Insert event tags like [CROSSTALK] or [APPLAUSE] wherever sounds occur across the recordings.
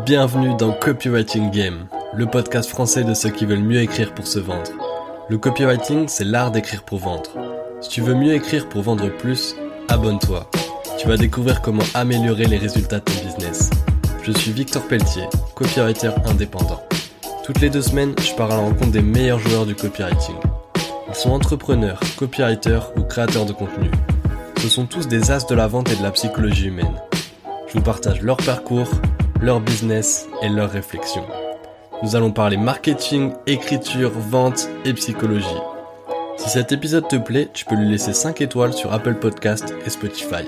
Bienvenue dans Copywriting Game, le podcast français de ceux qui veulent mieux écrire pour se vendre. Le copywriting, c'est l'art d'écrire pour vendre. Si tu veux mieux écrire pour vendre plus, abonne-toi. Tu vas découvrir comment améliorer les résultats de ton business. Je suis Victor Pelletier, copywriter indépendant. Toutes les deux semaines, je pars à la rencontre des meilleurs joueurs du copywriting. Ils sont entrepreneurs, copywriters ou créateurs de contenu. Ce sont tous des as de la vente et de la psychologie humaine. Je vous partage leur parcours, leur business et leurs réflexions. Nous allons parler marketing, écriture, vente et psychologie. Si cet épisode te plaît, tu peux lui laisser 5 étoiles sur Apple Podcast et Spotify.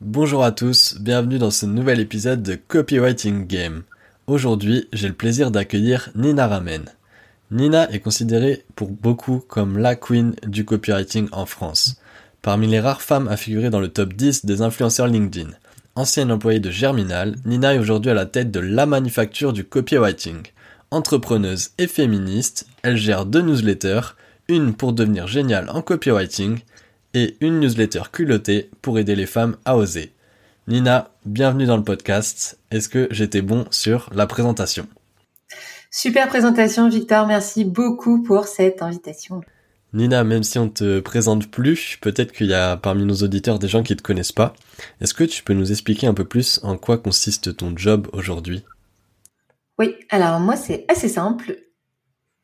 Bonjour à tous, bienvenue dans ce nouvel épisode de Copywriting Game. Aujourd'hui, j'ai le plaisir d'accueillir Nina Ramen. Nina est considérée pour beaucoup comme la queen du copywriting en France. Parmi les rares femmes à figurer dans le top 10 des influenceurs LinkedIn. Ancienne employée de Germinal, Nina est aujourd'hui à la tête de la manufacture du copywriting. Entrepreneuse et féministe, elle gère deux newsletters, une pour devenir géniale en copywriting et une newsletter culottée pour aider les femmes à oser. Nina, bienvenue dans le podcast. Est-ce que j'étais bon sur la présentation? Super présentation Victor, merci beaucoup pour cette invitation. Nina, même si on te présente plus, peut-être qu'il y a parmi nos auditeurs des gens qui te connaissent pas. Est-ce que tu peux nous expliquer un peu plus en quoi consiste ton job aujourd'hui? Oui, alors moi c'est assez simple.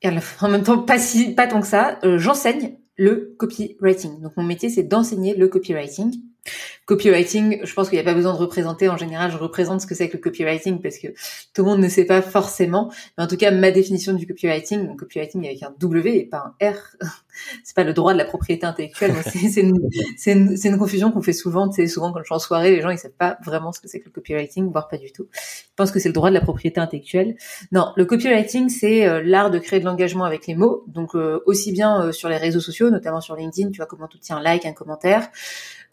Et [LAUGHS] en même temps pas si pas tant que ça. Euh, j'enseigne le copywriting. Donc mon métier c'est d'enseigner le copywriting. Copywriting, je pense qu'il n'y a pas besoin de représenter. En général, je représente ce que c'est que le copywriting parce que tout le monde ne sait pas forcément. Mais en tout cas, ma définition du copywriting, copywriting avec un W et pas un R, [LAUGHS] c'est pas le droit de la propriété intellectuelle. c'est une, confusion qu'on fait souvent. C'est souvent quand je suis en soirée, les gens ils savent pas vraiment ce que c'est que le copywriting, voire pas du tout. Je pense que c'est le droit de la propriété intellectuelle. Non, le copywriting, c'est euh, l'art de créer de l'engagement avec les mots. Donc euh, aussi bien euh, sur les réseaux sociaux, notamment sur LinkedIn, tu vois comment tu tiens un like, un commentaire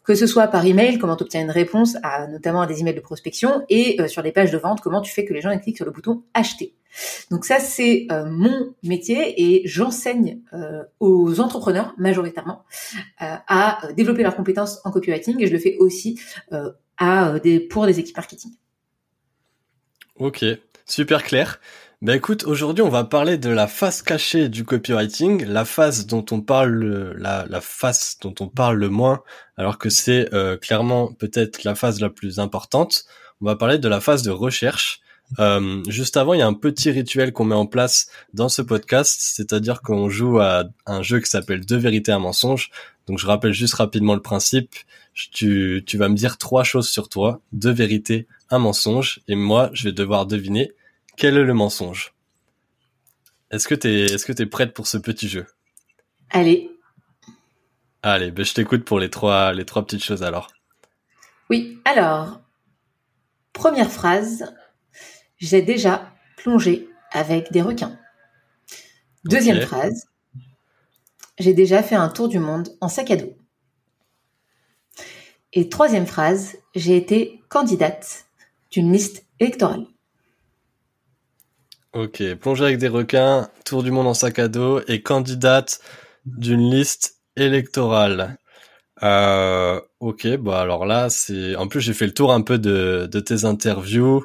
que ce soit par email, comment tu obtiens une réponse à notamment à des emails de prospection, et euh, sur les pages de vente, comment tu fais que les gens cliquent sur le bouton acheter. Donc ça, c'est euh, mon métier et j'enseigne euh, aux entrepreneurs majoritairement à développer leurs compétences en copywriting et je le fais aussi à des, pour des équipes marketing. Ok, super clair. Ben écoute, aujourd'hui on va parler de la face cachée du copywriting, la face dont on parle, la, la face dont on parle le moins, alors que c'est euh, clairement peut-être la phase la plus importante. On va parler de la phase de recherche. Euh, juste avant, il y a un petit rituel qu'on met en place dans ce podcast, c'est-à-dire qu'on joue à un jeu qui s'appelle Deux vérités, un mensonge. Donc je rappelle juste rapidement le principe. Tu, tu vas me dire trois choses sur toi, deux vérités, un mensonge, et moi je vais devoir deviner quel est le mensonge? Est-ce que t'es est-ce que t'es prête pour ce petit jeu? Allez. Allez, ben je t'écoute pour les trois les trois petites choses alors. Oui, alors première phrase, j'ai déjà plongé avec des requins. Deuxième phrase, j'ai déjà fait un tour du monde en sac à dos. Et troisième phrase, j'ai été candidate d'une liste électorale. Ok, plonger avec des requins, tour du monde en sac à dos et candidate d'une liste électorale. Euh, ok, bah alors là, c'est. En plus, j'ai fait le tour un peu de, de tes interviews.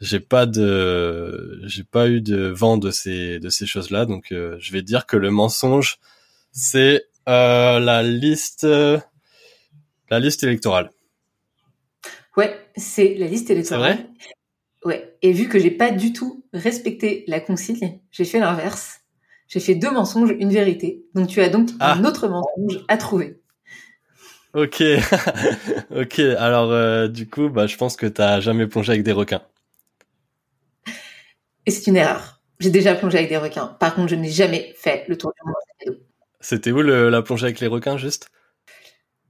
J'ai pas de, j'ai pas eu de vent de ces de ces choses-là, donc euh, je vais dire que le mensonge, c'est euh, la liste, la liste électorale. Ouais, c'est la liste électorale. C'est vrai? Ouais. Et vu que j'ai pas du tout respecté la consigne, j'ai fait l'inverse. J'ai fait deux mensonges, une vérité. Donc tu as donc ah. un autre mensonge à trouver. Ok, [LAUGHS] ok. Alors euh, du coup, bah, je pense que t'as jamais plongé avec des requins. Et c'est une erreur. J'ai déjà plongé avec des requins. Par contre, je n'ai jamais fait le tour du monde. C'était où le, la plongée avec les requins, juste?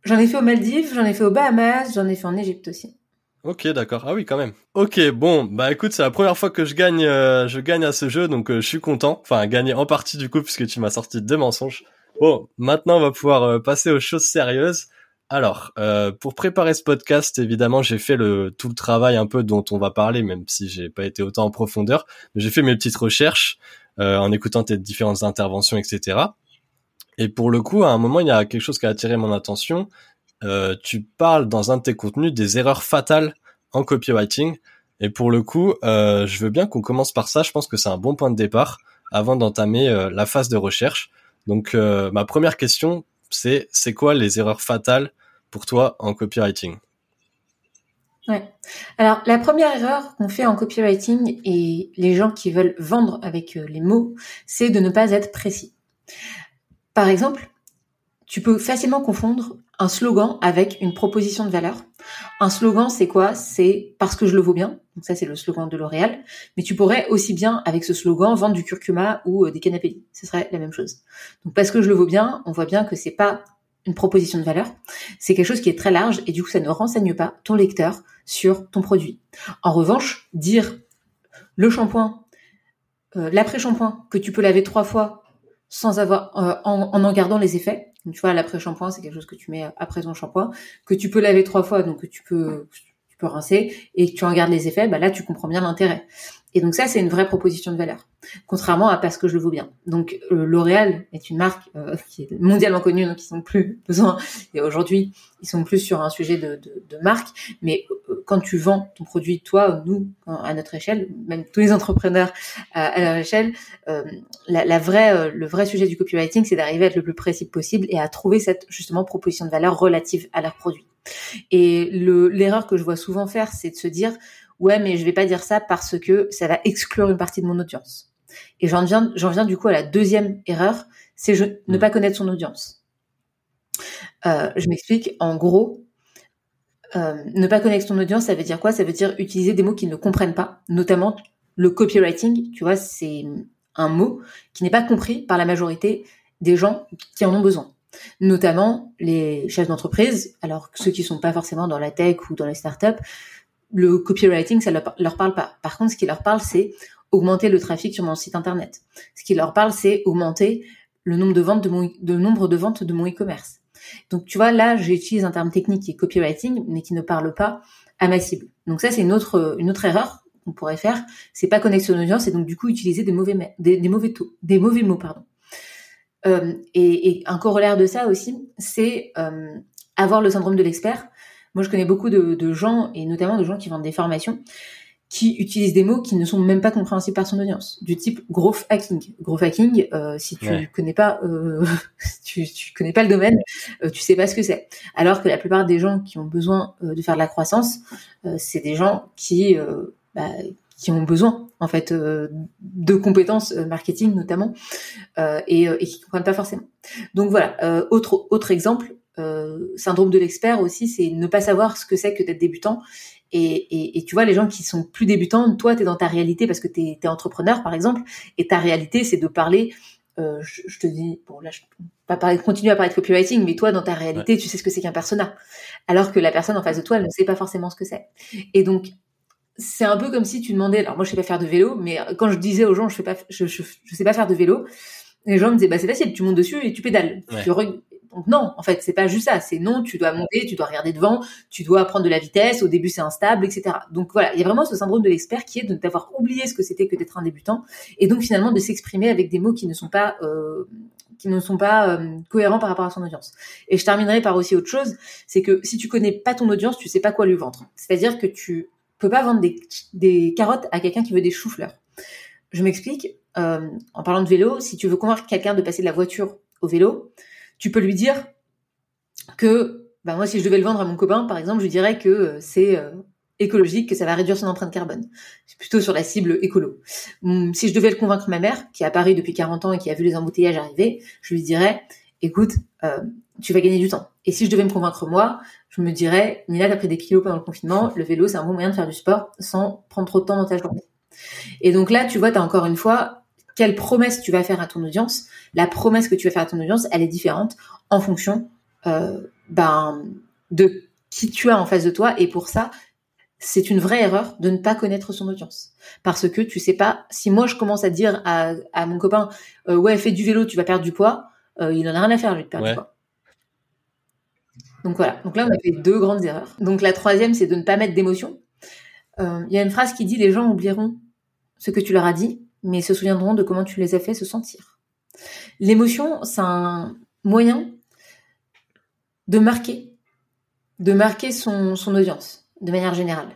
J'en ai fait aux Maldives, j'en ai fait aux Bahamas, j'en ai fait en Égypte aussi. Ok, d'accord. Ah oui, quand même. Ok, bon, bah écoute, c'est la première fois que je gagne, euh, je gagne à ce jeu, donc euh, je suis content. Enfin, gagner en partie du coup, puisque tu m'as sorti deux mensonges. Bon, maintenant on va pouvoir euh, passer aux choses sérieuses. Alors, pour préparer ce podcast, évidemment, j'ai fait le tout le travail un peu dont on va parler, même si j'ai pas été autant en profondeur. J'ai fait mes petites recherches en écoutant tes différentes interventions, etc. Et pour le coup, à un moment, il y a quelque chose qui a attiré mon attention. Euh, tu parles dans un de tes contenus des erreurs fatales en copywriting. Et pour le coup, euh, je veux bien qu'on commence par ça. Je pense que c'est un bon point de départ avant d'entamer euh, la phase de recherche. Donc, ma première question, c'est c'est quoi les erreurs fatales pour toi en copywriting? Ouais. Alors la première erreur qu'on fait en copywriting et les gens qui veulent vendre avec les mots, c'est de ne pas être précis. Par exemple, tu peux facilement confondre un slogan avec une proposition de valeur. Un slogan, c'est quoi? C'est parce que je le vaux bien. Donc ça, c'est le slogan de L'Oréal. Mais tu pourrais aussi bien, avec ce slogan, vendre du curcuma ou euh, des canapés. Ce serait la même chose. Donc parce que je le vaux bien, on voit bien que c'est pas une proposition de valeur. C'est quelque chose qui est très large et du coup, ça ne renseigne pas ton lecteur sur ton produit. En revanche, dire le shampoing, euh, l'après-shampoing que tu peux laver trois fois sans avoir euh, en, en gardant les effets, tu vois, l'après-shampoing, c'est quelque chose que tu mets après ton shampoing, que tu peux laver trois fois, donc que tu peux, tu peux rincer, et que tu en gardes les effets, bah là, tu comprends bien l'intérêt. Et donc ça, c'est une vraie proposition de valeur, contrairement à parce que je le vaux bien. Donc euh, L'Oréal est une marque euh, qui est mondialement connue, donc ils sont plus [LAUGHS] besoin. Et aujourd'hui, ils sont plus sur un sujet de, de, de marque. Mais euh, quand tu vends ton produit, toi, nous, à notre échelle, même tous les entrepreneurs à leur échelle, la, la, vraie, le vrai sujet du copywriting, c'est d'arriver à être le plus précis possible et à trouver cette justement proposition de valeur relative à leur produit. Et l'erreur que je vois souvent faire, c'est de se dire ouais, mais je vais pas dire ça parce que ça va exclure une partie de mon audience. Et j'en viens, j'en viens du coup à la deuxième erreur, c'est ne mm. pas connaître son audience. Euh, je m'explique. En gros, euh, ne pas connaître son audience, ça veut dire quoi? Ça veut dire utiliser des mots qu'ils ne comprennent pas, notamment le copywriting. Tu vois, c'est un mot qui n'est pas compris par la majorité des gens qui en ont besoin notamment les chefs d'entreprise, alors ceux qui sont pas forcément dans la tech ou dans les startups, le copywriting, ça leur, leur parle pas. Par contre, ce qui leur parle, c'est augmenter le trafic sur mon site internet. Ce qui leur parle, c'est augmenter le nombre de ventes de mon, de nombre de ventes de mon e-commerce. Donc, tu vois, là, j'utilise un terme technique qui est copywriting, mais qui ne parle pas à ma cible. Donc ça, c'est une autre, erreur qu'on pourrait faire. C'est pas connecter son audience et donc, du coup, utiliser des mauvais, des, des mauvais mots, pardon. Euh, et, et, un corollaire de ça aussi, c'est euh, avoir le syndrome de l'expert. Moi, je connais beaucoup de, gens, et notamment de gens qui vendent des formations, qui utilisent des mots qui ne sont même pas compréhensibles par son audience, du type growth hacking. Growth hacking, euh, si tu connais pas, euh, [LAUGHS] tu, tu connais pas le domaine, euh, tu sais pas ce que c'est. Alors que la plupart des gens qui ont besoin euh, de faire de la croissance, euh, c'est des gens qui bah, qui ont besoin en fait de compétences marketing notamment et, et qui comprennent pas forcément. Donc voilà, autre autre exemple, euh, syndrome de l'expert aussi, c'est ne pas savoir ce que c'est que d'être débutant. Et, et, tu vois, les gens qui sont plus débutants, toi, tu es dans ta réalité parce que tu es, entrepreneur, par exemple, et ta réalité, c'est de parler, euh, je, te dis, bon là, je pas parler, continuer à parler de copywriting, mais toi, dans ta réalité, tu sais ce que c'est qu'un persona. Alors que la personne en face de toi, elle ne sait pas forcément ce que c'est. Et donc, c'est un peu comme si tu demandais, alors moi, je sais pas faire de vélo, mais quand je disais aux gens, je fais pas, je, je, sais pas faire de vélo, les gens me disaient, bah, c'est facile, tu montes dessus et tu pédales. Donc non, en fait, c'est pas juste ça. C'est non, tu dois monter, tu dois regarder devant, tu dois prendre de la vitesse. Au début, c'est instable, etc. Donc voilà, il y a vraiment ce syndrome de l'expert qui est de ne t'avoir oublié ce que c'était que d'être un débutant, et donc finalement de s'exprimer avec des mots qui ne sont pas euh, euh, cohérents par rapport à son audience. Et je terminerai par aussi autre chose, c'est que si tu connais pas ton audience, tu sais pas quoi lui vendre. C'est-à-dire que tu peux pas vendre des, des carottes à quelqu'un qui veut des choux-fleurs. Je m'explique. Euh, en parlant de vélo, si tu veux convaincre quelqu'un de passer de la voiture au vélo, tu peux lui dire que, bah moi, si je devais le vendre à mon copain, par exemple, je dirais que euh, c'est euh, écologique, que ça va réduire son empreinte carbone. C'est plutôt sur la cible écolo. Hum, si je devais le convaincre ma mère, qui a à Paris depuis 40 ans et qui a vu les embouteillages arriver, je lui dirais, écoute, euh, tu vas gagner du temps. Et si je devais me convaincre moi, je me dirais, Nina, t'as pris des kilos pendant le confinement, le vélo, c'est un bon moyen de faire du sport sans prendre trop de temps dans ta journée. Et donc là, tu vois, tu as encore une fois quelle promesse tu vas faire à ton audience, la promesse que tu vas faire à ton audience, elle est différente en fonction euh, ben, de qui tu as en face de toi. Et pour ça, c'est une vraie erreur de ne pas connaître son audience. Parce que tu sais pas, si moi je commence à dire à, à mon copain, euh, ouais, fais du vélo, tu vas perdre du poids, euh, il en a rien à faire lui de perdre du poids. Donc voilà, donc là on a fait deux grandes erreurs. Donc la troisième, c'est de ne pas mettre d'émotion. Euh, il y a une phrase qui dit les gens oublieront ce que tu leur as dit, mais se souviendront de comment tu les as fait se sentir. L'émotion, c'est un moyen de marquer, de marquer son, audience, de manière générale.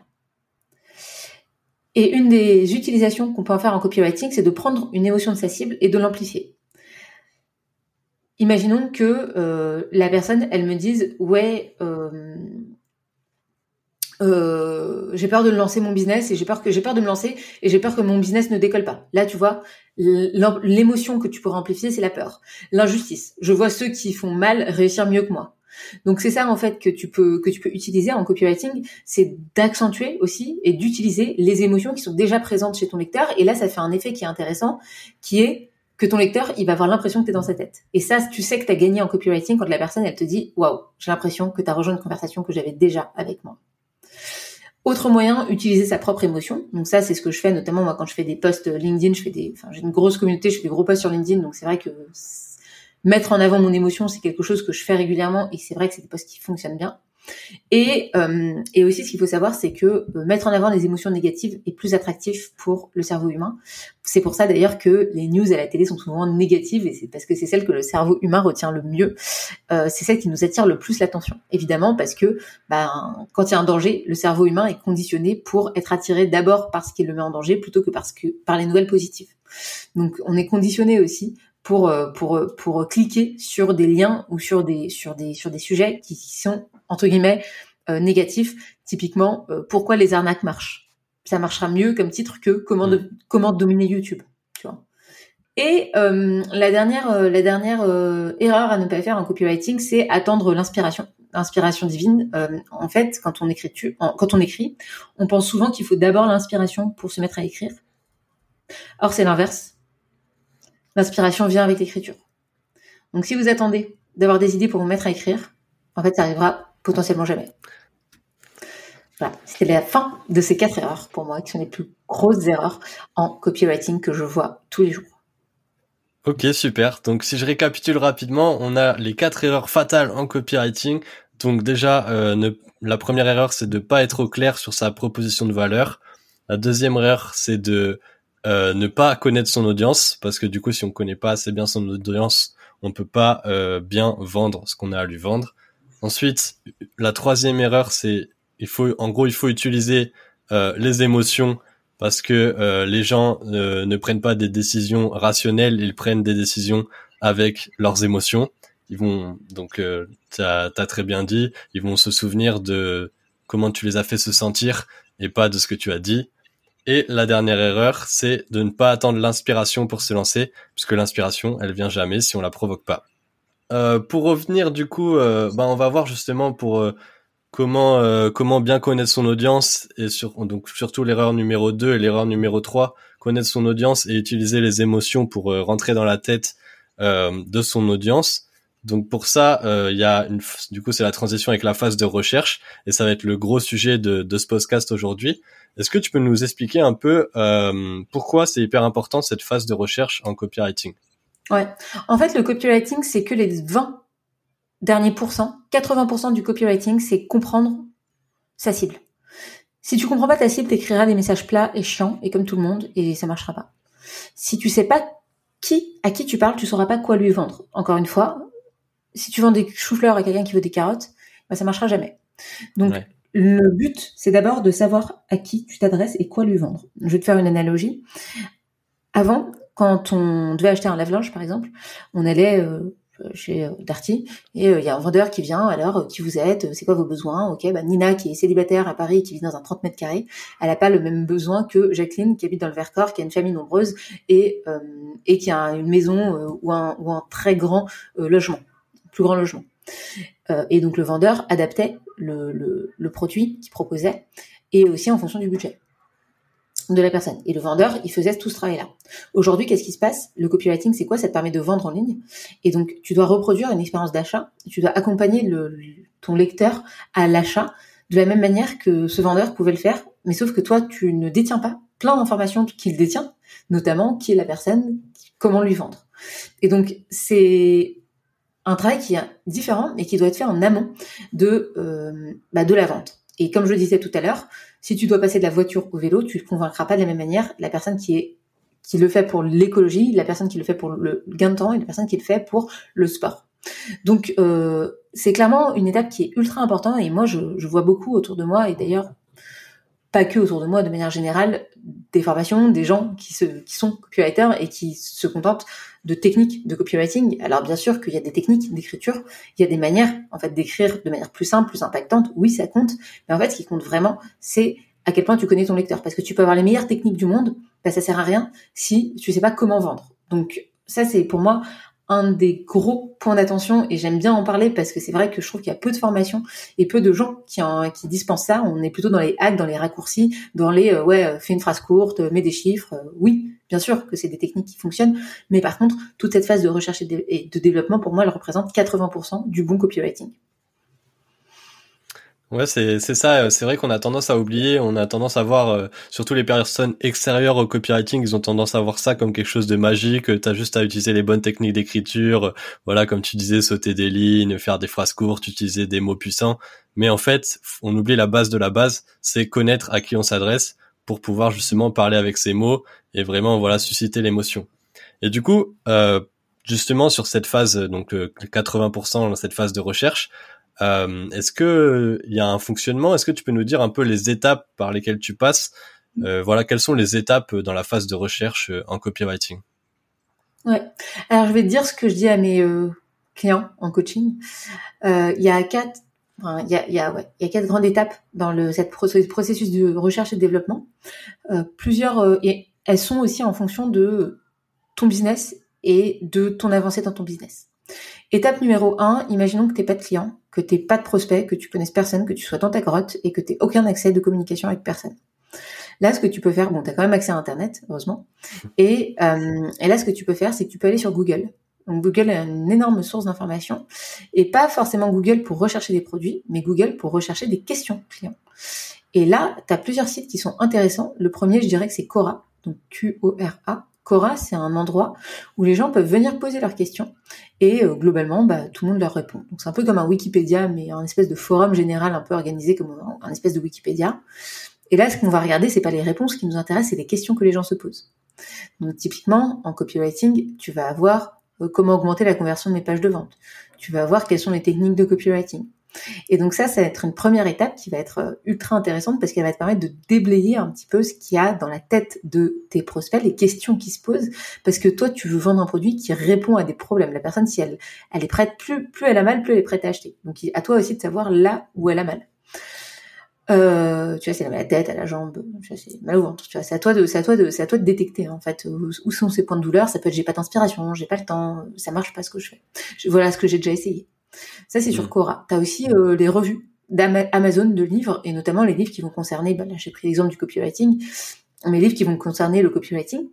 Et une des utilisations qu'on peut en faire en copywriting, c'est de prendre une émotion de sa cible et de l'amplifier. Imaginons que euh, la personne, elle me dise, ouais, euh, euh, j'ai peur de lancer mon business et j'ai peur que j'ai peur de me lancer et j'ai peur que mon business ne décolle pas. Là, tu vois, l'émotion que tu pourrais amplifier, c'est la peur, l'injustice. Je vois ceux qui font mal réussir mieux que moi. Donc c'est ça en fait que tu peux que tu peux utiliser en copywriting, c'est d'accentuer aussi et d'utiliser les émotions qui sont déjà présentes chez ton lecteur et là ça fait un effet qui est intéressant qui est que ton lecteur, il va avoir l'impression que tu es dans sa tête. Et ça, tu sais que tu as gagné en copywriting quand la personne, elle te dit, waouh, j'ai l'impression que tu as rejoint une conversation que j'avais déjà avec moi. Autre moyen, utiliser sa propre émotion. Donc ça, c'est ce que je fais, notamment quand je fais des posts LinkedIn, je fais des, j'ai une grosse communauté, je fais des gros posts sur LinkedIn, donc c'est vrai que mettre en avant mon émotion, c'est quelque chose que je fais régulièrement et c'est vrai que c'est des posts qui fonctionnent bien. Et, euh, et aussi, ce qu'il faut savoir, c'est que euh, mettre en avant des émotions négatives est plus attractif pour le cerveau humain. C'est pour ça d'ailleurs que les news à la télé sont souvent négatives et c'est parce que c'est celles que le cerveau humain retient le mieux. Euh, c'est celles qui nous attirent le plus l'attention. Évidemment, parce que ben, quand il y a un danger, le cerveau humain est conditionné pour être attiré d'abord par ce qui le met en danger plutôt que que par les nouvelles positives. Donc, on est conditionné aussi pour pour pour cliquer sur des liens ou sur des sur des sur des sujets qui sont entre guillemets euh, négatif. Typiquement, euh, pourquoi les arnaques marchent? Ça marchera mieux comme titre que comment mm. comment dominer YouTube. Tu vois. Et euh, la dernière la dernière erreur à ne pas faire en copywriting, c'est attendre l'inspiration l'inspiration divine. en fait, quand on écrit quand on écrit, on pense souvent qu'il faut d'abord l'inspiration pour se mettre à écrire. Or, c'est l'inverse. L'inspiration vient avec l'écriture. Donc, si vous attendez d'avoir des idées pour vous mettre à écrire, en fait, ça arrivera potentiellement jamais. Voilà, c'était la fin de ces quatre erreurs pour moi, qui sont les plus grosses erreurs en copywriting que je vois tous les jours. Ok, super. Donc si je récapitule rapidement, on a les quatre erreurs fatales en copywriting. Donc déjà, euh, la première erreur, c'est de pas être au clair sur sa proposition de valeur. La deuxième erreur, c'est de euh, ne pas connaître son audience, parce que du coup, si on connaît pas assez bien son audience, on peut pas euh, bien vendre ce qu'on a à lui vendre. Ensuite, la troisième erreur, c'est il faut, en gros, il faut utiliser euh, les émotions parce que euh, les gens euh, ne prennent pas des décisions rationnelles, ils prennent des décisions avec leurs émotions. Ils vont donc, euh, tu as, très bien dit, ils vont se souvenir de comment tu les as fait se sentir et pas de ce que tu as dit. Et la dernière erreur, c'est de ne pas attendre l'inspiration pour se lancer, puisque l'inspiration, elle vient jamais si on la provoque pas. Euh, pour revenir du coup, euh, bah, on va voir justement pour euh, comment comment bien connaître son audience et sur donc surtout l'erreur numéro 2 et l'erreur numéro 3, connaître son audience et utiliser les émotions pour rentrer dans la tête de son audience. Donc pour ça, il y a une du coup c'est la transition avec la phase de recherche et ça va être le gros sujet de, de ce podcast aujourd'hui. Est-ce que tu peux nous expliquer un peu pourquoi c'est hyper important cette phase de recherche en copywriting? Ouais. En fait, le copywriting, c'est que les 20 derniers pourcents. 80% du copywriting, c'est comprendre sa cible. Si tu comprends pas ta cible, t'écriras des messages plats et chiants, et comme tout le monde, et ça marchera pas. Si tu sais pas qui, à qui tu parles, tu sauras pas quoi lui vendre. Encore une fois, si tu vends des choux-fleurs à quelqu'un qui veut des carottes, bah, ça marchera jamais. Donc, le but, c'est d'abord de savoir à qui tu t'adresses et quoi lui vendre. Je vais te faire une analogie. Avant, quand on devait acheter un lave-linge, par exemple, on allait euh, chez euh, Darty et euh, il y a un vendeur qui vient. Alors, qui vous êtes C'est quoi vos besoins Ok, bah Nina qui est célibataire à Paris, qui vit dans un 30 mètres carrés, elle n'a pas le même besoin que Jacqueline qui habite dans le Vercors, qui a une famille nombreuse et et qui a une maison ou un ou un très grand logement, plus grand logement. et donc le vendeur adaptait le, le, le produit qu'il proposait et aussi en fonction du budget de la personne. Et le vendeur, il faisait tout ce travail-là. Aujourd'hui, qu'est-ce qui se passe? Le copywriting, c'est quoi? Ça te permet de vendre en ligne. Et donc, tu dois reproduire une expérience d'achat. Tu dois accompagner le, ton lecteur à l'achat de la même manière que ce vendeur pouvait le faire. Mais sauf que toi, tu ne détiens pas plein d'informations qu'il détient, notamment qui est la personne, comment lui vendre. Et donc, c'est un travail qui est différent et qui doit être fait en amont de, euh, bah, de la vente. Et comme je le disais tout à l'heure, si tu dois passer de la voiture au vélo, tu ne convaincras pas de la même manière la personne qui est qui le fait pour l'écologie, la personne qui le fait pour le gain de temps et la personne qui le fait pour le sport. Donc euh, c'est clairement une étape qui est ultra importante et moi je vois beaucoup autour de moi et d'ailleurs pas que autour de moi, de manière générale, des formations, des gens qui, se, qui sont copywriters et qui se contentent de techniques de copywriting. Alors bien sûr qu'il y a des techniques d'écriture, il y a des manières en fait d'écrire de manière plus simple, plus impactante. Oui, ça compte, mais en fait, ce qui compte vraiment, c'est à quel point tu connais ton lecteur. Parce que tu peux avoir les meilleures techniques du monde, bah, ça sert à rien si tu sais pas comment vendre. Donc ça, c'est pour moi un des gros points d'attention et j'aime bien en parler parce que c'est vrai que je trouve qu'il y a peu de formations et peu de gens qui, en, qui dispensent ça. On est plutôt dans les hacks, dans les raccourcis, dans les euh, ouais, euh, fais une phrase courte, euh, mets des chiffres. oui, bien sûr que c'est des techniques qui fonctionnent, mais par contre, toute cette phase de recherche et de développement, pour moi, elle représente 80% du bon copywriting. Ouais, c'est c'est ça. C'est vrai qu'on a tendance à oublier. On a tendance à voir, euh, surtout les personnes extérieures au copywriting, ils ont tendance à voir ça comme quelque chose de magique. T'as juste à utiliser les bonnes techniques d'écriture. Voilà, comme tu disais, sauter des lignes, faire des phrases courtes, utiliser des mots puissants. Mais en fait, on oublie la base de la base, c'est connaître à qui on s'adresse pour pouvoir justement parler avec ces mots et vraiment voilà susciter l'émotion. Et du coup, euh, justement sur cette phase, donc 80% dans cette phase de recherche, euh, est-ce que il y a un fonctionnement? Est-ce que tu peux nous dire un peu les étapes par lesquelles tu passes? Euh, Voilà, quelles sont les étapes dans la phase de recherche euh, en copywriting? Ouais. Alors je vais te dire ce que je dis à mes clients en coaching. Il y a quatre il y a, y, a, ouais, y a quatre grandes étapes dans le cette processus de recherche et de développement. Euh, plusieurs et elles sont aussi en fonction de ton business et de ton avancée dans ton business. Étape numéro 1, imaginons que tu pas de clients, que tu pas de prospects, que tu connaisses personne, que tu sois dans ta grotte et que tu aucun accès de communication avec personne. Là, ce que tu peux faire, bon, tu as quand même accès à Internet, heureusement. Et, euh, et là, ce que tu peux faire, c'est que tu peux aller sur Google. Donc Google est une énorme source d'informations. Et pas forcément Google pour rechercher des produits, mais Google pour rechercher des questions clients. Et là, tu as plusieurs sites qui sont intéressants. Le premier, je dirais que c'est Cora, donc Q-O-R-A. Cora, c'est un endroit où les gens peuvent venir poser leurs questions et euh, globalement, bah, tout le monde leur répond. Donc c'est un peu comme un Wikipédia, mais un espèce de forum général un peu organisé comme un, espèce de Wikipédia. Et là, ce qu'on va regarder, c'est pas les réponses qui nous intéressent, c'est les questions que les gens se posent. Donc typiquement, en copywriting, tu vas avoir euh, comment augmenter la conversion de mes pages de vente. Tu vas voir quelles sont les techniques de copywriting. Et donc ça, ça va être une première étape qui va être euh, ultra intéressante parce qu'elle va te permettre de déblayer un petit peu ce qu'il y a dans la tête de tes prospects, les questions qui se posent, parce que toi, tu veux vendre un produit qui répond à des problèmes. La personne, si elle, est prête, plus, plus elle a mal, plus elle est prête à acheter. Donc à toi aussi de savoir là où elle a mal. Euh, tu vois, c'est la tête, à la jambe, c'est mal au ventre. Tu vois, c'est à toi de, toi à toi de détecter en fait où, sont ces points de douleur. Ça peut être j'ai pas d'inspiration, j'ai pas le temps, ça marche pas ce que je fais. voilà ce que j'ai déjà essayé. Ça, c'est sur Cora. Tu as aussi euh, les revues d'Amazon de livres, et notamment les livres qui vont concerner, là j'ai pris l'exemple du copywriting, mes livres qui vont concerner le copywriting.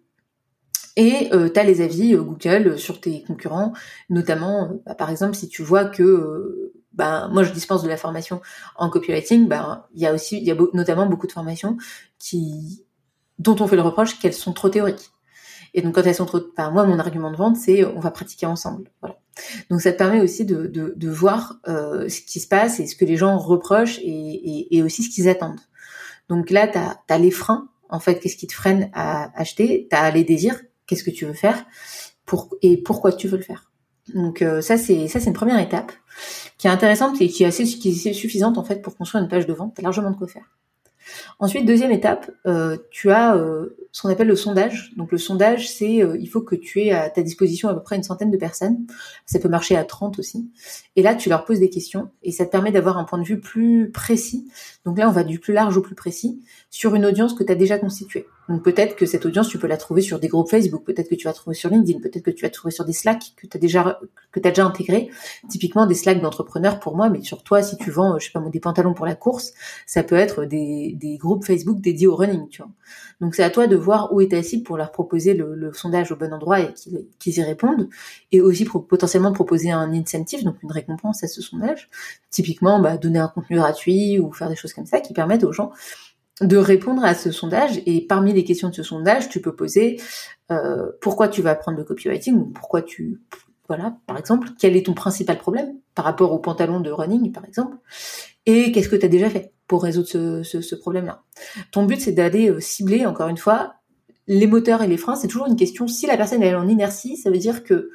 Et euh, tu as les avis euh, Google sur tes concurrents, notamment, bah, par exemple, si tu vois que, bah, moi je dispense de la formation en copywriting, bah, il y a aussi, il y a notamment beaucoup de formations qui, dont on fait le reproche qu'elles sont trop théoriques. Et donc quand elles sont trop, moi mon argument de vente c'est on va pratiquer ensemble, voilà. Donc ça te permet aussi de, de, voir euh, ce qui se passe et ce que les gens reprochent et, et, aussi ce qu'ils attendent. Donc là, tu as, les freins, en fait, qu'est-ce qui te freine à acheter, tu as les désirs, qu'est-ce que tu veux faire pour, et pourquoi tu veux le faire? Donc euh, ça c'est une première étape qui est intéressante et qui est assez suffisante en fait pour construire une page de vente. T'as largement de quoi faire. Ensuite, deuxième étape, euh, tu as euh, ce qu'on appelle le sondage. Donc le sondage, c'est euh, il faut que tu aies à ta disposition à peu près une centaine de personnes. Ça peut marcher à 30 aussi. Et là, tu leur poses des questions et ça te permet d'avoir un point de vue plus précis. Donc là, on va du plus large au plus précis sur une audience que tu as déjà constituée. Donc peut-être que cette audience, tu peux la trouver sur des groupes Facebook, peut-être que tu vas trouver sur LinkedIn, peut-être que tu vas trouver sur des Slack que tu as déjà que déjà intégré. Typiquement des Slack d'entrepreneurs pour moi, mais sur toi, si tu vends, je sais pas des pantalons pour la course, ça peut être des, des groupes Facebook dédiés au running, tu vois. Donc c'est à toi de voir où est ta cible pour leur proposer le, sondage au bon endroit et qu'ils y répondent, et aussi potentiellement proposer un incentive, donc une récompense à ce sondage. Typiquement, bah, donner un contenu gratuit ou faire des choses comme ça qui permettent aux gens de répondre à ce sondage. Et parmi les questions de ce sondage, tu peux poser euh, pourquoi tu vas apprendre le copywriting ou pourquoi tu voilà, par exemple, quel est ton principal problème par rapport au pantalon de running, par exemple, et qu'est-ce que tu as déjà fait pour résoudre ce, problème-là? Ton but, c'est d'aller euh, cibler, encore une fois, les moteurs et les freins. C'est toujours une question. Si la personne est en inertie, ça veut dire que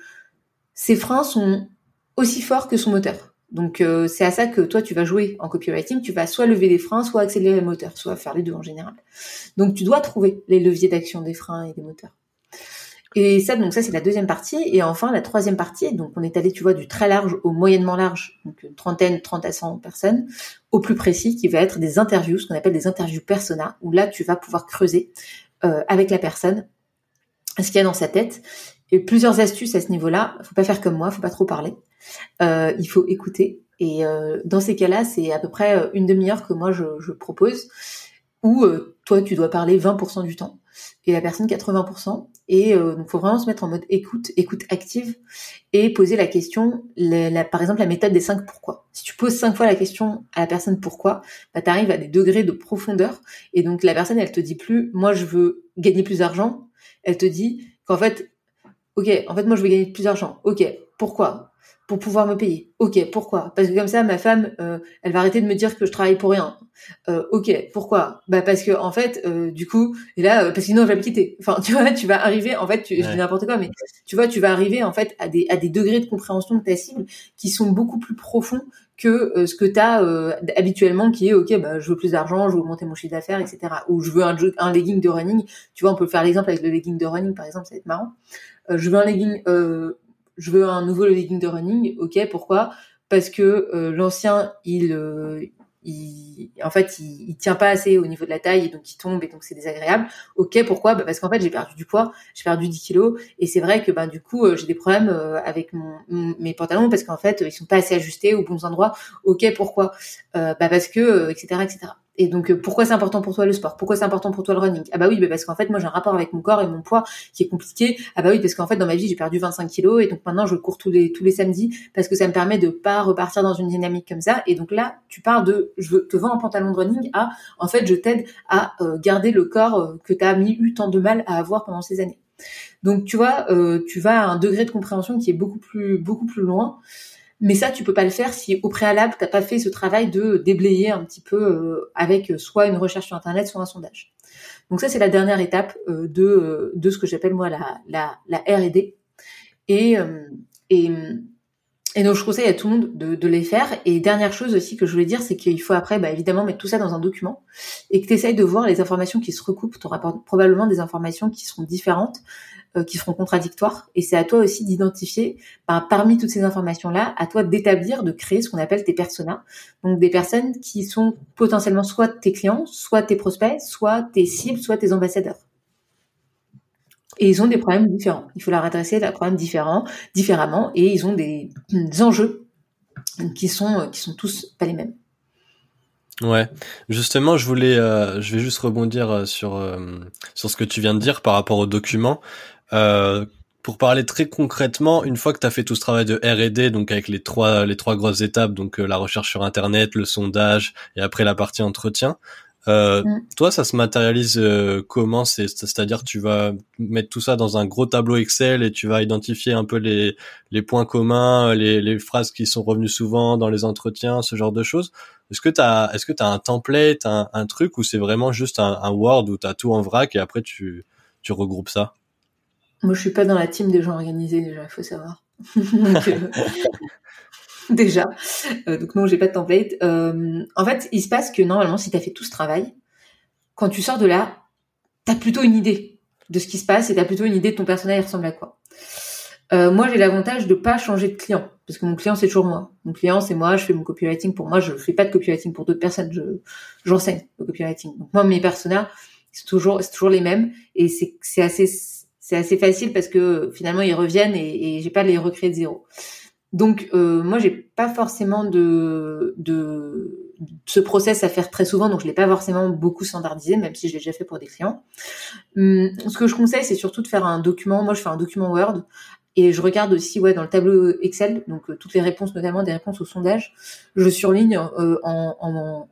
ses freins sont aussi forts que son moteur. Donc euh, c'est à ça que toi tu vas jouer en copywriting, tu vas soit lever des freins, soit accélérer le moteur, soit faire les deux en général. Donc tu dois trouver les leviers d'action des freins et des moteurs. Et ça, donc ça c'est la deuxième partie. Et enfin la troisième partie, donc on est allé, tu vois, du très large au moyennement large, donc une trentaine, trente à cent personnes, au plus précis, qui va être des interviews, ce qu'on appelle des interviews persona, où là tu vas pouvoir creuser euh, avec la personne ce qu'il y a dans sa tête. Et plusieurs astuces à ce niveau-là. Faut pas faire comme moi, faut pas trop parler. Euh, il faut écouter. Et euh, dans ces cas-là, c'est à peu près euh, une demi-heure que moi je, propose, où toi tu dois parler 20% du temps et la personne 80%. Et donc faut vraiment se mettre en mode écoute, écoute active et poser la question, par exemple la méthode des 5 pourquoi. Si tu poses 5 fois la question à la personne pourquoi, bah, tu arrives à des degrés de profondeur et donc la personne elle te dit plus moi je veux gagner plus d'argent, elle te dit qu'en fait ok en fait moi je veux gagner plus d'argent, ok pourquoi? Pour pouvoir me payer. Ok, pourquoi? Parce que comme ça, ma femme, euh, elle va arrêter de me dire que je travaille pour rien. Euh, ok, pourquoi? Bah parce que en fait, euh, du coup, et là, parce que sinon, je vais me quitter. Enfin, [LAUGHS] tu vois, tu vas arriver, en fait, tu, je dis n'importe quoi, mais tu vois, tu vas arriver en fait à des à des degrés de compréhension de ta cible qui sont beaucoup plus profonds que ce que tu as habituellement, qui est ok, bah je veux plus d'argent, je veux augmenter mon chiffre d'affaires, etc. Ou je veux un, un legging de running. Tu vois, on peut faire l'exemple avec le legging de running, par exemple, ça va être marrant. Je veux un legging je veux un nouveau legging de running. Ok, pourquoi? Parce que euh, l'ancien, il, euh, il, en fait, il, tient pas assez au niveau de la taille et donc il tombe et donc c'est désagréable. Ok, pourquoi? Bah Parce qu'en fait, j'ai perdu du poids, j'ai perdu 10 kilos et c'est vrai que ben du coup, euh, j'ai des problèmes avec mon, mes pantalons parce qu'en fait, ils sont pas assez ajustés aux bons endroits. Ok, pourquoi? Bah parce que, etc., etc. Et donc, euh, pourquoi c'est important pour toi le sport? Pourquoi c'est important pour toi le running? Ah bah oui, bah parce qu'en fait, moi j'ai un rapport avec mon corps et mon poids qui est compliqué. Ah bah oui, parce qu'en fait, dans ma vie, j'ai perdu 25 kilos et donc maintenant, je cours tous les tous les samedis parce que ça me permet de pas repartir dans une dynamique comme ça. Et donc là, tu pars de, je te vends un pantalon de running à, en fait, je t'aide à euh, garder le corps euh, que tu as mis eu tant de mal à avoir pendant ces années. Donc tu vois, tu vas à un degré de compréhension qui est beaucoup plus beaucoup plus loin. Mais ça, tu peux pas le faire si au préalable, t'as pas fait ce travail de déblayer un petit peu euh, avec euh, soit une recherche sur Internet, soit un sondage. Donc ça, c'est la dernière étape euh, de, de ce que j'appelle moi la, la, R&D. Et, et donc je conseille à tout le monde de, de, les faire. Et dernière chose aussi que je voulais dire, c'est qu'il faut après, bah, évidemment, mettre tout ça dans un document et que tu essayes de voir les informations qui se recoupent. Tu auras probablement des informations qui seront différentes. Euh, qui seront contradictoires. Et c'est à toi aussi d'identifier, ben, parmi toutes ces informations-là, à toi d'établir, de créer ce qu'on appelle tes personas. Donc des personnes qui sont potentiellement soit tes clients, soit tes prospects, soit tes cibles, soit tes ambassadeurs. Et ils ont des problèmes différents. Il faut leur adresser des problèmes différents, différemment, et ils ont des, enjeux qui sont qui sont tous pas les mêmes. Ouais, justement, je voulais, euh, je vais juste rebondir euh, sur sur ce que tu viens de dire par rapport aux documents. Euh, pour parler très concrètement, une fois que tu as fait tout ce travail de R&D, donc avec les trois les trois grosses étapes, donc euh, la recherche sur internet, le sondage et après la partie entretien, euh, mm. toi ça se matérialise euh, comment C'est c'est-à-dire tu vas mettre tout ça dans un gros tableau Excel et tu vas identifier un peu les les points communs, les les phrases qui sont revenues souvent dans les entretiens, ce genre de choses. Est-ce que tu as est-ce que as un template, un, un truc ou c'est vraiment juste un, un Word où tu as tout en vrac et après tu tu regroupes ça? Moi, je suis pas dans la team des gens organisés déjà, il faut savoir. [LAUGHS] donc, euh, [LAUGHS] déjà, euh, donc non, j'ai pas de template. Euh, en fait, il se passe que normalement, si tu as fait tout ce travail, quand tu sors de là, tu as plutôt une idée de ce qui se passe et tu as plutôt une idée de ton personnage ressemble à quoi. moi, j'ai l'avantage de pas changer de client parce que mon client c'est toujours moi. Mon client c'est moi, je fais mon copywriting pour moi, je fais pas de copywriting pour d'autres personnes, je j'enseigne le copywriting. Donc moi mes personnages c'est toujours toujours les mêmes et c'est c'est assez c'est assez facile parce que finalement ils reviennent et, et j'ai pas les recréer de zéro. Donc euh, moi j'ai pas forcément de, de ce process à faire très souvent, donc je l'ai pas forcément beaucoup standardisé, même si je l'ai déjà fait pour des clients. Hum, ce que je conseille, c'est surtout de faire un document. Moi, je fais un document Word et je regarde aussi ouais dans le tableau Excel, donc euh, toutes les réponses, notamment des réponses au sondage, je surligne euh, en,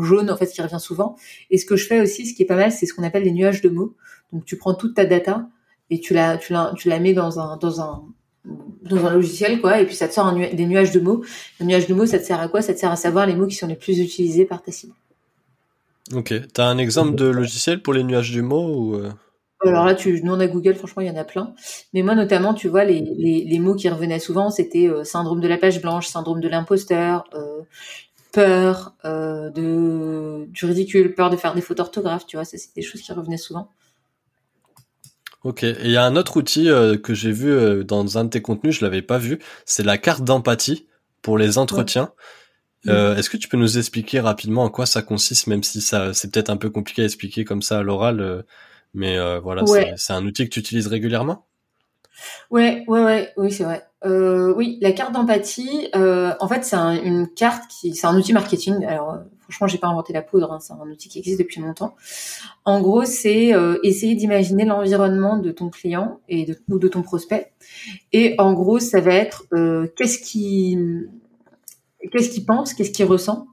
jaune en fait qui revient souvent. Et ce que je fais aussi, ce qui est pas mal, c'est ce qu'on appelle les nuages de mots. Donc tu prends toute ta data et tu la, tu la, tu la mets dans un, dans un, dans un logiciel, quoi, et puis ça te sort des nuages de mots. Un nuage de mots, ça te sert à quoi? Ça te sert à savoir les mots qui sont les plus utilisés par ta cible. Ok. T'as un exemple de logiciel pour les nuages de mots ou euh? Alors là, tu demandes à Google, franchement, il y en a plein. Mais moi, notamment, tu vois, les, les, les mots qui revenaient souvent, c'était euh, syndrome de la page blanche, syndrome de l'imposteur, euh, peur euh, de du ridicule, peur de faire des fautes d'orthographe, tu vois, ça, c'est des choses qui revenaient souvent. Ok, et il y a un autre outil euh, que j'ai vu euh, dans un de tes contenus, je l'avais pas vu, c'est la carte d'empathie pour les entretiens. Euh, Est-ce que tu peux nous expliquer rapidement en quoi ça consiste, même si ça c'est peut-être un peu compliqué à expliquer comme ça à l'oral, euh, mais voilà, c'est un outil que tu utilises régulièrement? Ouais, ouais, ouais, oui, c'est vrai. Euh, oui, la carte d'empathie, euh, en fait, c'est un, une carte qui, c'est un outil marketing. Alors, franchement, j'ai pas inventé la poudre, hein, c'est un outil qui existe depuis longtemps. En gros, c'est euh, essayer d'imaginer l'environnement de ton client et de, ou de ton prospect. Et en gros, ça va être euh, qu'est-ce qui, qu'est-ce qu'il pense, qu'est-ce qu'il ressent,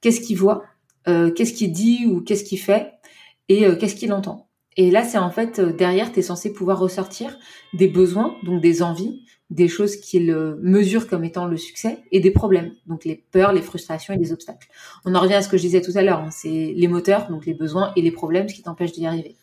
qu'est-ce qu'il voit, qu'est-ce qu'il dit ou qu'est-ce qu'il fait et qu'est-ce qu'il entend. Et là, c'est en fait euh, derrière, tu es censé pouvoir ressortir des besoins, donc des envies, des choses qu'il mesure comme étant le succès, et des problèmes, donc les peurs, les frustrations et les obstacles. On en revient à ce que je disais tout à l'heure, hein, c'est les moteurs, donc les besoins et les problèmes, ce qui t'empêche d'y arriver.